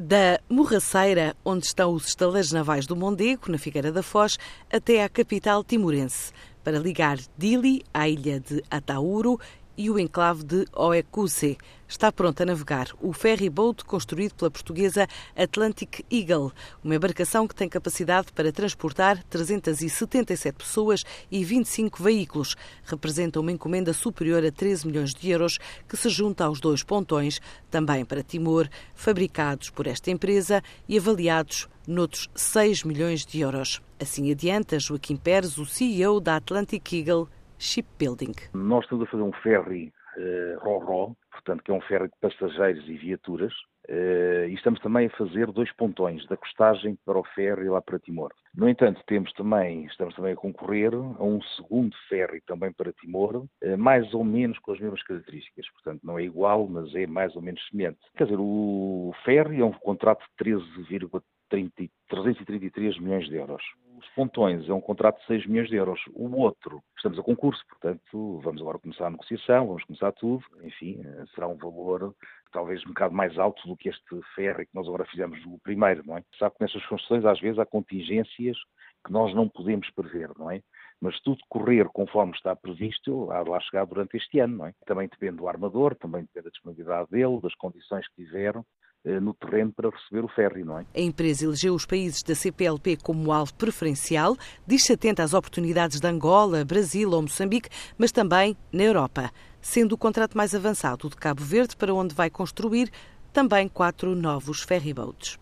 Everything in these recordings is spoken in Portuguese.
Da Morraceira, onde estão os estaleiros navais do Mondego, na Figueira da Foz, até à capital timorense, para ligar Dili à ilha de Atauro e o enclave de Oecuse. Está pronto a navegar o ferry boat construído pela portuguesa Atlantic Eagle, uma embarcação que tem capacidade para transportar 377 pessoas e 25 veículos. Representa uma encomenda superior a 13 milhões de euros que se junta aos dois pontões, também para Timor, fabricados por esta empresa e avaliados noutros 6 milhões de euros. Assim adianta Joaquim Pérez, o CEO da Atlantic Eagle, Shipbuilding. Nós estamos a fazer um ferry uh, RO-RO, portanto, que é um ferry de passageiros e viaturas, uh, e estamos também a fazer dois pontões, da costagem para o ferry lá para Timor. No entanto, temos também, estamos também a concorrer a um segundo ferry também para Timor, uh, mais ou menos com as mesmas características. Portanto, não é igual, mas é mais ou menos semelhante. Quer dizer, o ferry é um contrato de 13,333 milhões de euros os pontões é um contrato de 6 milhões de euros. O outro, estamos a concurso, portanto, vamos agora começar a negociação, vamos começar tudo. Enfim, eh, será um valor talvez um bocado mais alto do que este ferry que nós agora fizemos o primeiro, não é? Sabe que nessas construções às vezes há contingências que nós não podemos prever, não é? Mas tudo correr conforme está previsto, há de lá chegar durante este ano, não é? Também depende do armador, também depende da disponibilidade dele, das condições que tiveram no terreno para receber o ferry, não é? A empresa elegeu os países da CPLP como alvo preferencial, diz-se atenta às oportunidades de Angola, Brasil ou Moçambique, mas também na Europa, sendo o contrato mais avançado de Cabo Verde, para onde vai construir também quatro novos ferryboats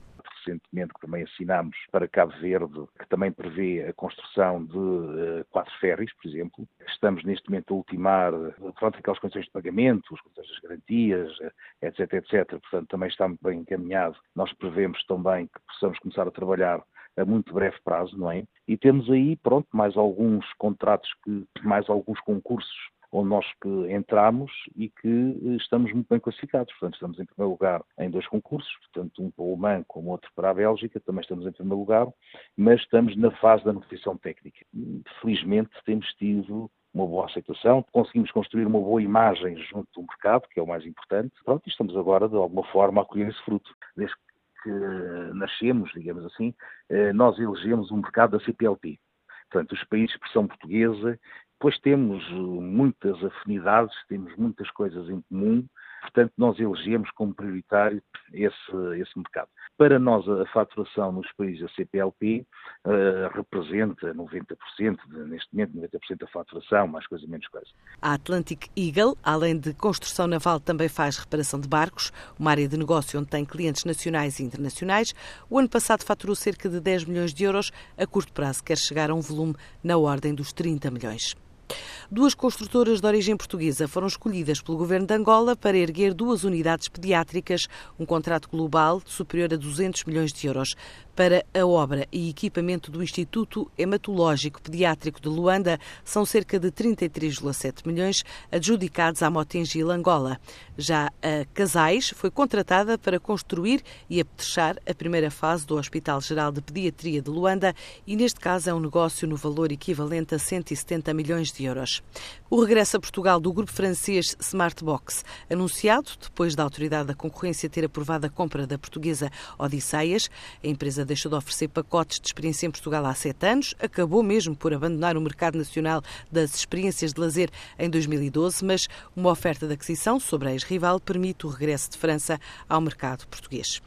recentemente que também assinámos para Cabo Verde, que também prevê a construção de uh, quatro ferries, por exemplo. Estamos neste momento a ultimar pronto, aquelas condições de pagamento, as condições das garantias, etc, etc. Portanto, também está muito bem encaminhado. Nós prevemos também que possamos começar a trabalhar a muito breve prazo, não é? E temos aí, pronto, mais alguns contratos, que, mais alguns concursos onde nós entramos e que eh, estamos muito bem classificados. Portanto, estamos em primeiro lugar em dois concursos, portanto, um para o Oman como outro para a Bélgica, também estamos em primeiro lugar, mas estamos na fase da negociação técnica. Felizmente temos tido uma boa aceitação, conseguimos construir uma boa imagem junto do mercado, que é o mais importante. Pronto, e estamos agora, de alguma forma, a colher esse fruto. Desde que nascemos, digamos assim, eh, nós elegemos um mercado da CPLP. Portanto, os países de expressão portuguesa Pois temos eh, muitas afinidades, temos muitas coisas em comum, portanto nós elegemos como prioritário esse, esse mercado. Para nós a faturação nos países da CPLP uh, representa 90%, neste momento 90% da faturação, mais coisa menos coisa. A Atlantic Eagle, além de construção naval, também faz reparação de barcos, uma área de negócio onde tem clientes nacionais e internacionais. O ano passado faturou cerca de 10 milhões de euros, a curto prazo quer chegar a um volume na ordem dos 30 milhões. Duas construtoras de origem portuguesa foram escolhidas pelo governo de Angola para erguer duas unidades pediátricas, um contrato global superior a 200 milhões de euros para a obra e equipamento do Instituto Hematológico Pediátrico de Luanda são cerca de 33,7 milhões adjudicados à Motengil Angola. Já a Casais foi contratada para construir e apetrechar a primeira fase do Hospital Geral de Pediatria de Luanda e neste caso é um negócio no valor equivalente a 170 milhões de euros. O regresso a Portugal do grupo francês Smartbox, anunciado depois da Autoridade da Concorrência ter aprovado a compra da portuguesa Odisseias, a empresa deixou de oferecer pacotes de experiência em Portugal há sete anos, acabou mesmo por abandonar o mercado nacional das experiências de lazer em 2012, mas uma oferta de aquisição sobre a ex-rival permite o regresso de França ao mercado português.